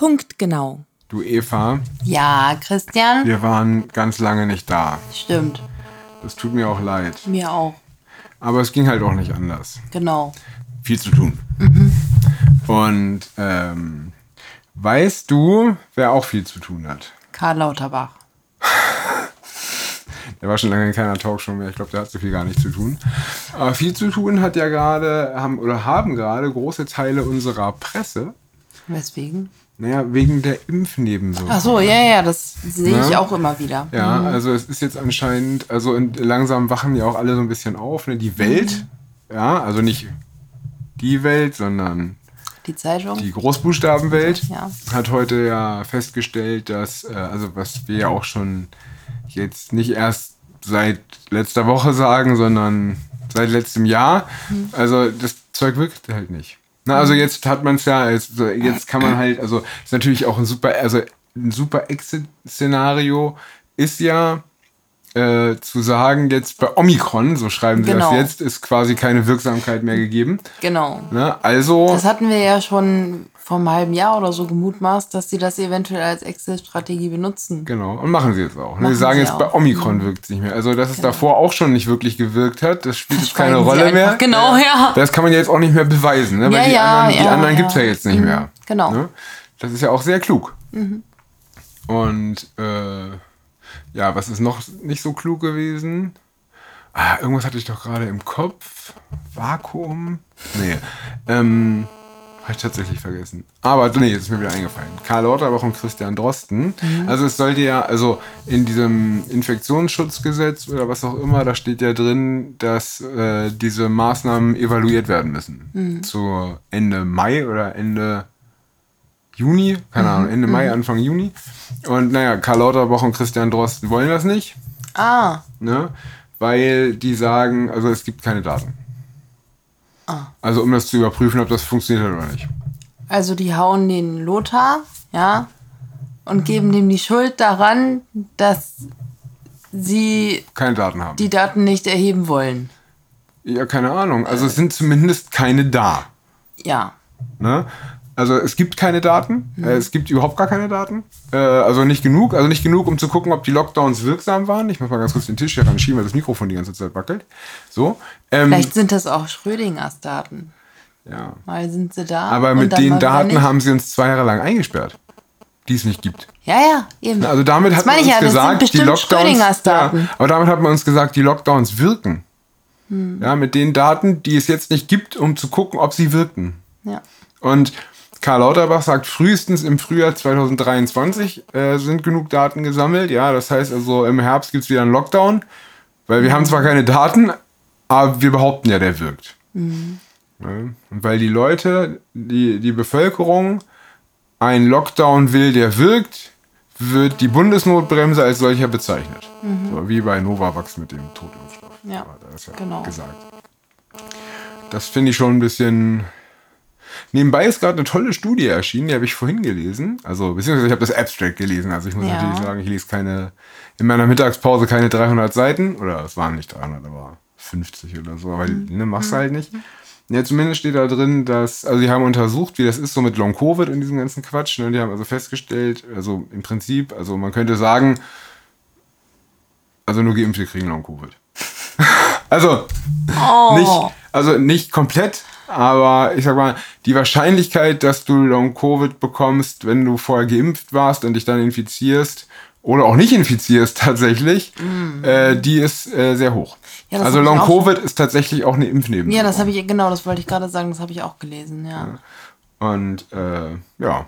Punktgenau. Du Eva, Ja, Christian? wir waren ganz lange nicht da. Stimmt. Das tut mir auch leid. Mir auch. Aber es ging halt auch nicht anders. Genau. Viel zu tun. Und ähm, weißt du, wer auch viel zu tun hat? Karl Lauterbach. Der war schon lange in keiner Talkshow mehr. Ich glaube, der hat so viel gar nicht zu tun. Aber viel zu tun hat ja gerade, haben oder haben gerade große Teile unserer Presse. Weswegen? Naja, wegen der Impfnebenwirkungen. Ach so, ja, ja, das sehe ich Ja. auch immer wieder. Ja, also es ist jetzt anscheinend, also langsam wachen ja auch alle so ein bisschen auf. Ne? Die Welt, ja, also nicht die Welt, sondern Die Zeitung? die Großbuchstabenwelt Ja. hat heute ja festgestellt, dass, äh, also was wir ja auch schon jetzt nicht erst seit letzter Woche sagen, sondern seit letztem Jahr, also das Zeug wirkt halt nicht. Na, also jetzt hat man es ja, also jetzt kann man halt, also ist natürlich auch ein super, also ein super Exit-Szenario ist ja äh, zu sagen, jetzt bei Omikron, so schreiben sie Genau. das jetzt, ist quasi keine Wirksamkeit mehr gegeben. Genau. Ne? Also. Das hatten wir ja schon vor einem halben Jahr oder so gemutmaßt, dass sie das eventuell als Exit-Strategie benutzen. Genau, und machen sie jetzt auch. Ne? Sie sagen sie jetzt, bei auch. Mhm. Omikron wirkt es nicht mehr. Also, dass es davor auch schon nicht wirklich gewirkt hat, das spielt jetzt keine Rolle einfach. mehr. Genau, ja. Das kann man jetzt auch nicht mehr beweisen, ne? weil Ja, die ja, anderen, die ja, anderen gibt es ja jetzt nicht mehr. genau. Mhm. Ne? Das ist ja auch sehr klug. Und äh, ja, was ist noch nicht so klug gewesen? Ah, irgendwas hatte ich doch gerade im Kopf. Vakuum? Nee. Ähm, habe ich tatsächlich vergessen. Aber nee, jetzt ist mir wieder eingefallen. Karl Lauterbach und Christian Drosten. Also es sollte ja, also in diesem Infektionsschutzgesetz oder was auch immer, da steht ja drin, dass äh, diese Maßnahmen evaluiert werden müssen. Zu Ende Mai oder Ende Juni, keine Ahnung, Ende Mai, Anfang Juni. Und naja, Karl Lauterbach und Christian Drosten wollen das nicht, Ah, ne? weil die sagen, also es gibt keine Daten. Also um das zu überprüfen, ob das funktioniert oder nicht. also die hauen den Lothar, ja, und geben dem die Schuld daran, dass sie Keine Daten haben. die Daten nicht erheben wollen. ja, keine Ahnung. Also es sind zumindest keine da. Ja. Ne? Also es gibt keine Daten, äh, es gibt überhaupt gar keine Daten. Äh, also nicht genug, also nicht genug, um zu gucken, ob die Lockdowns wirksam waren. Ich muss mal ganz kurz den Tisch hier ranschieben, weil das Mikrofon die ganze Zeit wackelt. So. Ähm, Vielleicht sind das auch Schrödingers Daten. ja. Mal sind sie da. Aber mit den Daten haben sie uns zwei Jahre lang eingesperrt, die es nicht gibt. Ja, ja, eben. Also damit das hat man uns ja, gesagt, die Lockdowns. Ja, aber damit hat man uns gesagt, die Lockdowns wirken. Hm. Ja, mit den Daten, die es jetzt nicht gibt, um zu gucken, ob sie wirken. Ja. Und Karl Lauterbach sagt, frühestens im Frühjahr 2023 äh, sind genug Daten gesammelt. Ja, das heißt also, im Herbst gibt es wieder einen Lockdown, weil wir haben zwar keine Daten, aber wir behaupten ja, der wirkt. Ja, und weil die Leute, die, die Bevölkerung einen Lockdown will, der wirkt, wird die Bundesnotbremse als solcher bezeichnet. So, wie bei Novavax mit dem Totimpfstoff. Ja, ja genau. gesagt. Das finde ich schon ein bisschen. Nebenbei ist gerade eine tolle Studie erschienen, die habe ich vorhin gelesen. Also, beziehungsweise ich habe das Abstract gelesen. Also, ich muss Ja. natürlich sagen, ich lese keine, in meiner Mittagspause keine 300 Seiten. Oder es waren nicht 300, aber 50 oder so. Aber Mhm. ne, machst du halt nicht. Ja, zumindest steht da drin, dass, also, die haben untersucht, wie das ist so mit Long-Covid und diesem ganzen Quatsch. Ne? Und die haben also festgestellt, also im Prinzip, also man könnte sagen, also nur Geimpfte kriegen Long-Covid. also, Oh. nicht, also nicht komplett, aber ich sag mal, die Wahrscheinlichkeit, dass du Long-Covid bekommst, wenn du vorher geimpft warst und dich dann infizierst oder auch nicht infizierst tatsächlich, äh, die ist äh, sehr hoch. Ja, also auch Long-Covid ist tatsächlich auch eine Impfnebenwirkung. Ja, das habe ich, genau, das wollte ich gerade sagen, das habe ich auch gelesen, ja. Und äh, ja.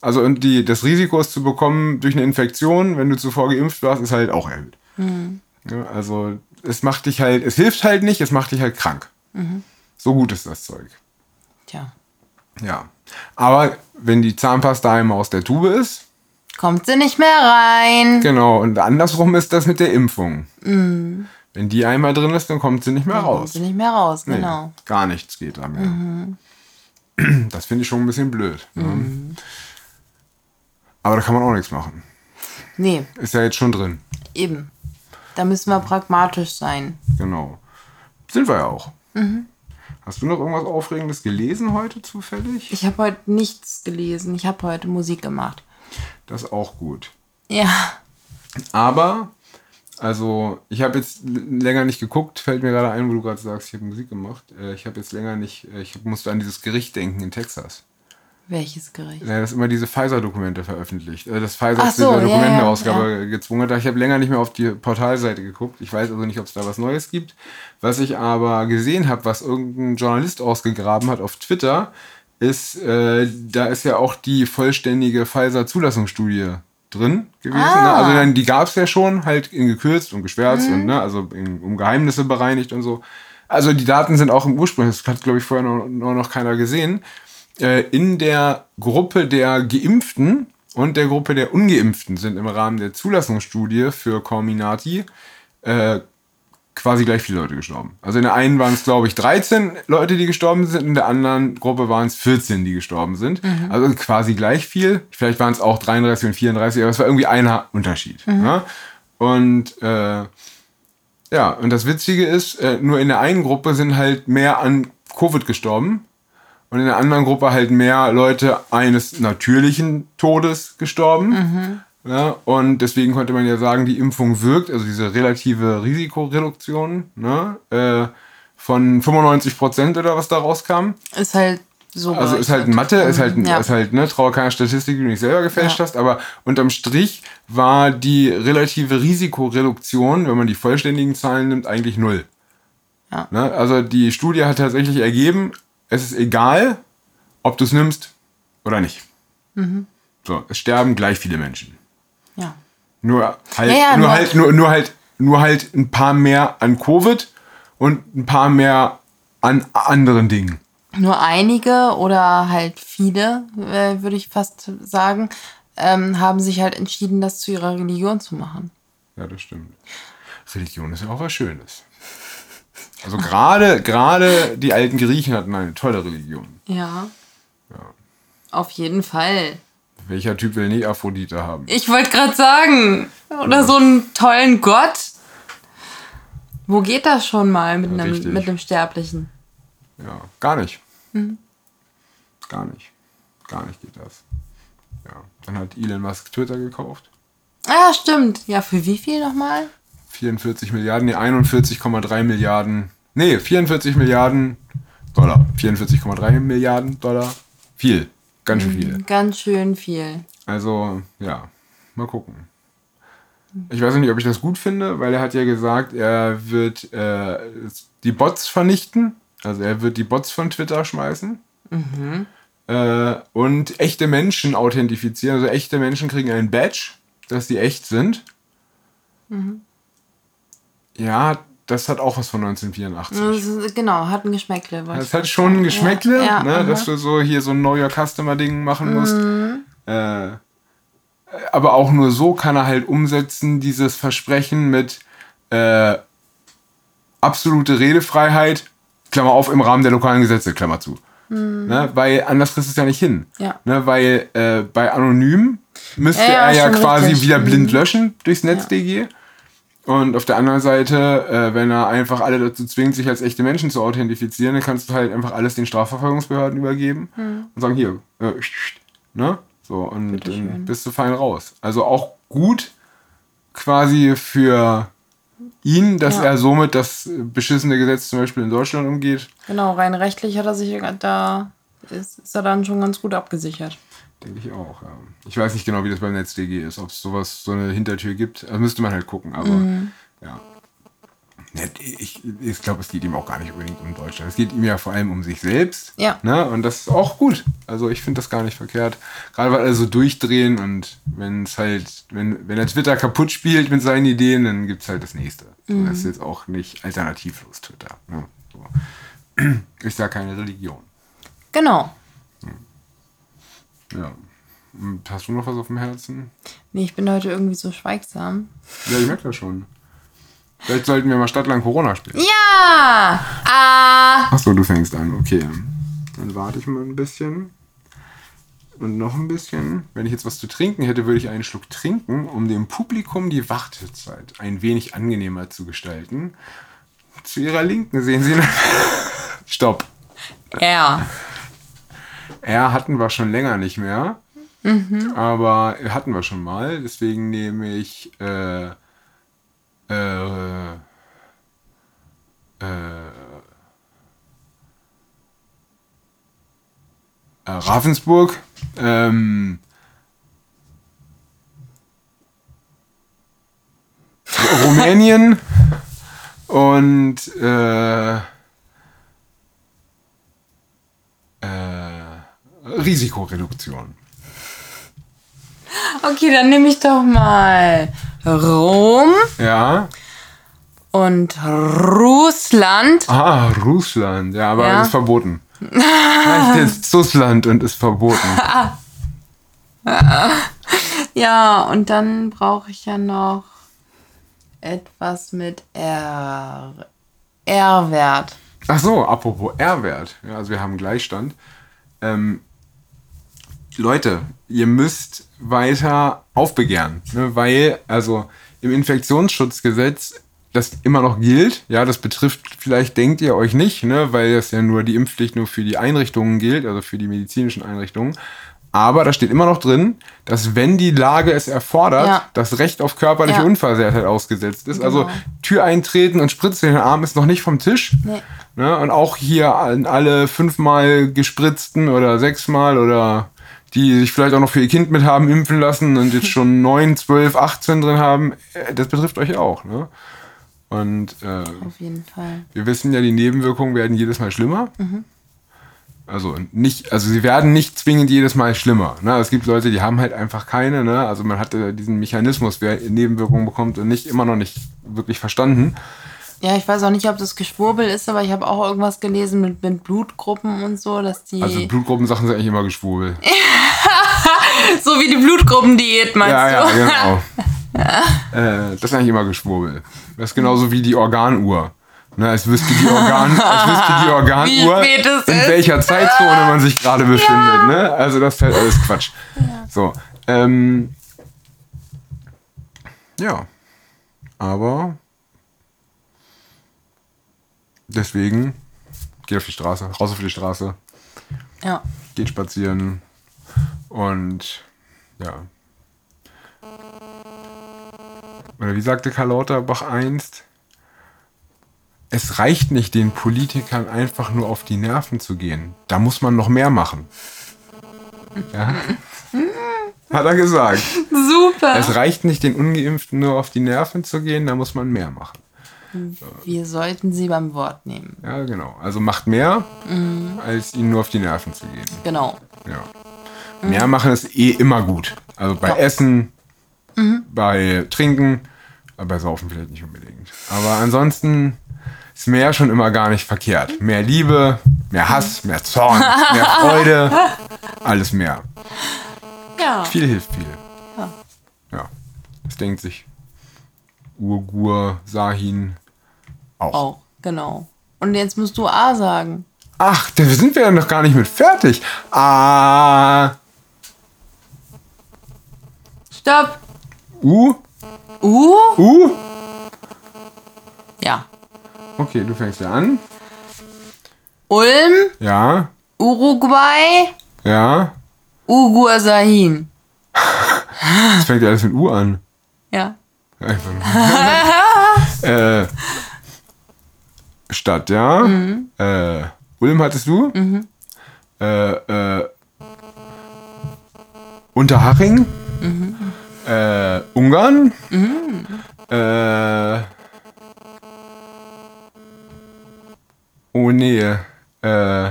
Also und die, das Risiko, es zu bekommen durch eine Infektion, wenn du zuvor geimpft warst, ist halt auch erhöht. Mhm. Ja, also es macht dich halt, es hilft halt nicht, es macht dich halt krank. Mhm. So gut ist das Zeug. Tja. Ja. Aber wenn die Zahnpasta einmal aus der Tube ist, Kommt sie nicht mehr rein. genau, und andersrum ist das mit der Impfung. Wenn die einmal drin ist, dann kommt sie nicht mehr Kommt raus. sie nicht mehr raus, Nee, genau. Gar nichts geht da mehr. Das finde ich schon ein bisschen blöd. Ne? Aber da kann man auch nichts machen. Nee, Ist ja jetzt schon drin. eben. Da müssen wir pragmatisch sein. Genau. Sind wir ja auch. Hast du noch irgendwas Aufregendes gelesen heute zufällig? Ich habe heute nichts gelesen. Ich habe heute Musik gemacht. Das ist auch gut. Ja. Aber, also, ich habe jetzt länger nicht geguckt, fällt mir gerade ein, wo du gerade sagst, ich habe Musik gemacht. Äh, Ich habe jetzt länger nicht, äh, ich musste an dieses Gericht denken in Texas. Welches Gericht? Ja, das immer diese Pfizer-Dokumente veröffentlicht. Äh, Das Pfizer Ach so, der ja, Dokumentenausgabe gezwungen hat. Ich habe länger nicht mehr auf die Portalseite geguckt. Ich weiß also nicht, ob es da was Neues gibt. Was ich aber gesehen habe, was irgendein Journalist ausgegraben hat auf Twitter, ist, äh, da ist ja auch die vollständige Pfizer-Zulassungsstudie drin gewesen. Ah. Ne? Also dann, die gab es ja schon, halt in gekürzt und geschwärzt und ne, also in, um Geheimnisse bereinigt und so. Also die Daten sind auch im Ursprung, das hat, glaube ich, vorher noch, noch keiner gesehen. Äh, in der Gruppe der Geimpften und der Gruppe der Ungeimpften sind im Rahmen der Zulassungsstudie für Corminati äh, quasi gleich viele Leute gestorben. Also in der einen waren es, glaube ich, 13 Leute, die gestorben sind, in der anderen Gruppe waren es 14, die gestorben sind. Also quasi gleich viel. Vielleicht waren es auch 33 und 34, aber es war irgendwie einer Unterschied. Ja? Und äh, ja, und das Witzige ist, äh, nur in der einen Gruppe sind halt mehr an Covid gestorben und in der anderen Gruppe halt mehr Leute eines natürlichen Todes gestorben. Ja, und deswegen konnte man ja sagen, die Impfung wirkt, also diese relative Risikoreduktion ne, äh, von 95 Prozent oder was da rauskam. Ist halt so. Also ist halt Mathe, ist halt, Ja. ist halt, ne, traue keiner Statistik, die du nicht selber gefälscht Ja. hast, aber unterm Strich war die relative Risikoreduktion, wenn man die vollständigen Zahlen nimmt, eigentlich null. Ja. Ne? Also die Studie hat tatsächlich ergeben, es ist egal, ob du es nimmst oder nicht. Mhm. So, es sterben gleich viele Menschen. Ja. Nur halt, Ja, ja, nur, halt, nur, nur halt, nur halt ein paar mehr an Covid und ein paar mehr an anderen Dingen. Nur einige oder halt viele, äh, würde ich fast sagen, ähm, haben sich halt entschieden, das zu ihrer Religion zu machen. Ja, das stimmt. Religion ist ja auch was Schönes. Also gerade, gerade die alten Griechen hatten eine tolle Religion. Ja. Auf jeden Fall. Welcher Typ will nie Aphrodite haben? Ich wollte gerade sagen, oder so einen tollen Gott. Wo geht das schon mal mit, Ja, einem, richtig. mit einem Sterblichen? Ja, gar nicht. Mhm. Gar nicht. Gar nicht geht das. Ja. Dann hat Elon Musk Twitter gekauft. Ah, stimmt. Ja, für wie viel nochmal? 44 Milliarden, nee, 41,3 Milliarden. Nee, 44 Milliarden Dollar. 44,3 Milliarden Dollar. Viel. Ganz schön viel. Ganz schön viel. Also, ja, mal gucken. Ich weiß nicht, ob ich das gut finde, weil er hat ja gesagt, er wird äh, die Bots vernichten. Also er wird die Bots von Twitter schmeißen. Äh, und echte Menschen authentifizieren. Also echte Menschen kriegen einen Badge, dass die echt sind. Ja, das hat auch was von 1984. Das ist, genau, hat ein Geschmäckle. Das hat schon ein. Geschmäckle, Ja, ne, ja, dass du so hier so ein Know Your Customer Ding machen musst. Mhm. Äh, aber auch nur so kann er halt umsetzen, dieses Versprechen mit äh, absolute Redefreiheit, Klammer auf, im Rahmen der lokalen Gesetze, Klammer zu. Ne, weil anders kriegst du es ja nicht hin. Mhm. Ja. Ne, weil äh, bei Anonym müsste Ja, ja, er ja quasi richtig. wieder Mhm. blind löschen durchs NetzDG. Und auf der anderen Seite, äh, wenn er einfach alle dazu zwingt, sich als echte Menschen zu authentifizieren, dann kannst du halt einfach alles den Strafverfolgungsbehörden übergeben und sagen, hier, äh, ne? So, und dann bist du fein raus. Also auch gut quasi für ihn, dass Ja. er somit das beschissene Gesetz zum Beispiel in Deutschland umgeht. Genau, rein rechtlich hat er sich da ist, ist er dann schon ganz gut abgesichert. Denke ich auch, ja. Ich weiß nicht genau, wie das beim NetzDG ist, ob es sowas, so eine Hintertür gibt. Also müsste man halt gucken, aber ja. Ja, Ich, ich glaube, es geht ihm auch gar nicht unbedingt um Deutschland. Es geht ihm ja vor allem um sich selbst. Ja. Ne? Und das ist auch gut. Also ich finde das gar nicht verkehrt. Gerade weil alle so durchdrehen und wenn es halt, wenn, wenn er Twitter kaputt spielt mit seinen Ideen, dann gibt es halt das nächste. So, Das ist jetzt auch nicht alternativlos Twitter. Ne? So. Ist ja keine Religion. Genau. Ja. Und hast du noch was auf dem Herzen? Nee, ich bin heute irgendwie so schweigsam. Ja, ich merke das schon. Vielleicht sollten wir mal Stadtland Corona spielen. Ja! Ah! Achso, du fängst an, okay. Dann warte ich mal ein bisschen. Und noch ein bisschen. Wenn ich jetzt was zu trinken hätte, würde ich einen Schluck trinken, um dem Publikum die Wartezeit ein wenig angenehmer zu gestalten. Zu ihrer Linken sehen Sie. Stopp. R. R hatten wir schon länger nicht mehr. Aber hatten wir schon mal. Deswegen nehme ich äh, äh, äh, äh, Ravensburg. Ähm, Rumänien und äh, äh, Risikoreduktion. Okay, dann nehme ich doch mal Rom Ja. und Russland. Ah, Russland. Ja, aber Ja. ist verboten. Heißt jetzt Russland und ist verboten. Ja, und dann brauche ich ja noch etwas mit R. R-Wert. Ach so, apropos R-Wert. Ja, also wir haben Gleichstand. Ähm, Leute, ihr müsst weiter aufbegehren, ne, weil also im Infektionsschutzgesetz das immer noch gilt. Ja, das betrifft, vielleicht denkt ihr euch nicht, ne, weil das ja nur die Impfpflicht nur für die Einrichtungen gilt, also für die medizinischen Einrichtungen. Aber da steht immer noch drin, dass wenn die Lage es erfordert, Ja. das Recht auf körperliche Ja. Unversehrtheit ausgesetzt ist. Also Genau. Tür eintreten und Spritze in den Arm ist noch nicht vom Tisch. Nee. Ne? Und auch hier an alle fünfmal gespritzten oder sechsmal oder die sich vielleicht auch noch für ihr Kind mit haben impfen lassen und jetzt schon 9, 12, 18 drin haben, äh, das betrifft euch auch. Ne? Und äh, Auf jeden Fall. wir wissen ja, die Nebenwirkungen werden jedes Mal schlimmer. Mhm. Also nicht, also sie werden nicht zwingend jedes Mal schlimmer. Ne? Es gibt Leute, die haben halt einfach keine. Ne? Also man hat äh, diesen Mechanismus, wer Nebenwirkungen bekommt, und nicht immer noch nicht wirklich verstanden. Ja, ich weiß auch nicht, ob das Geschwurbel ist, aber ich habe auch irgendwas gelesen mit, mit Blutgruppen und so, dass die. Also Blutgruppensachen sind eigentlich immer geschwurbel. so wie die Blutgruppendiät, meinst Ja, du? ja, genau. äh, das ist eigentlich immer Geschwurbel. Das ist genauso wie die Organuhr. Ne, als wüsste die, Organ, als wüsste die Organuhr, in welcher Zeitzone man sich gerade befindet. Ne? Also das ist halt alles Quatsch. So, ähm, ja, aber deswegen geht auf die Straße, raus auf die Straße, Ja. geht spazieren und ja. Oder wie sagte Karl Lauterbach einst? Es reicht nicht, den Politikern einfach nur auf die Nerven zu gehen. Da muss man noch mehr machen. Ja? Hat er gesagt. Super. Es reicht nicht, den Ungeimpften nur auf die Nerven zu gehen, da muss man mehr machen. Wir sollten sie beim Wort nehmen. Ja, genau. Also macht mehr, als ihnen nur auf die Nerven zu gehen. Genau. Ja. Mehr machen ist eh immer gut. Also bei Essen, bei Trinken, aber bei Saufen vielleicht nicht unbedingt. Aber ansonsten ist mehr schon immer gar nicht verkehrt. Mehr Liebe, mehr Hass, mehr Zorn, mehr Freude, alles mehr. Ja. Viel hilft viel. Ja. Ja. Das denkt sich Urgur, Sahin auch. Auch, genau. Und jetzt musst du A sagen. Ach, da sind wir ja noch gar nicht mit fertig. Ah, Stopp. U, U? U. Ja. Okay, du fängst ja an. Ulm, Ja, Uruguay, ja. Ugur Sahin. Das fängt ja alles mit U an. Ja. Einfach nur. äh, Stadt, ja. Äh, Ulm hattest du? Äh, äh, Unterhaching? Äh, Ungarn? Äh, oh nee. Äh,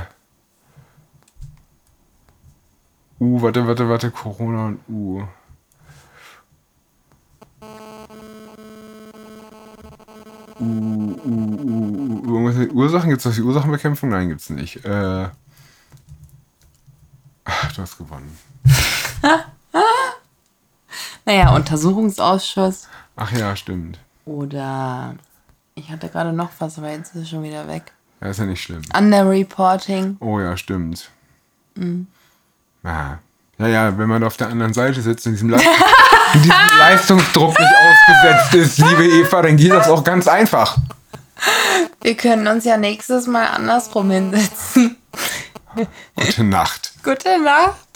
U, warte, warte, warte, Corona und U. U, U, U, Ursachen? Gibt es die Ursachenbekämpfung? Nein, gibt's nicht. Äh, ach, du hast gewonnen. Naja, Untersuchungsausschuss. Ach ja, stimmt. Oder ich hatte gerade noch was, aber jetzt ist es schon wieder weg. Ja, ist ja nicht schlimm. Underreporting. Oh ja, stimmt. Ah. Ja, ja, wenn man auf der anderen Seite sitzt und diesem, und diesem Leistungsdruck nicht ausgesetzt ist, liebe Eva, dann geht das auch ganz einfach. Wir können uns ja nächstes Mal andersrum hinsetzen. Gute Nacht. Gute Nacht.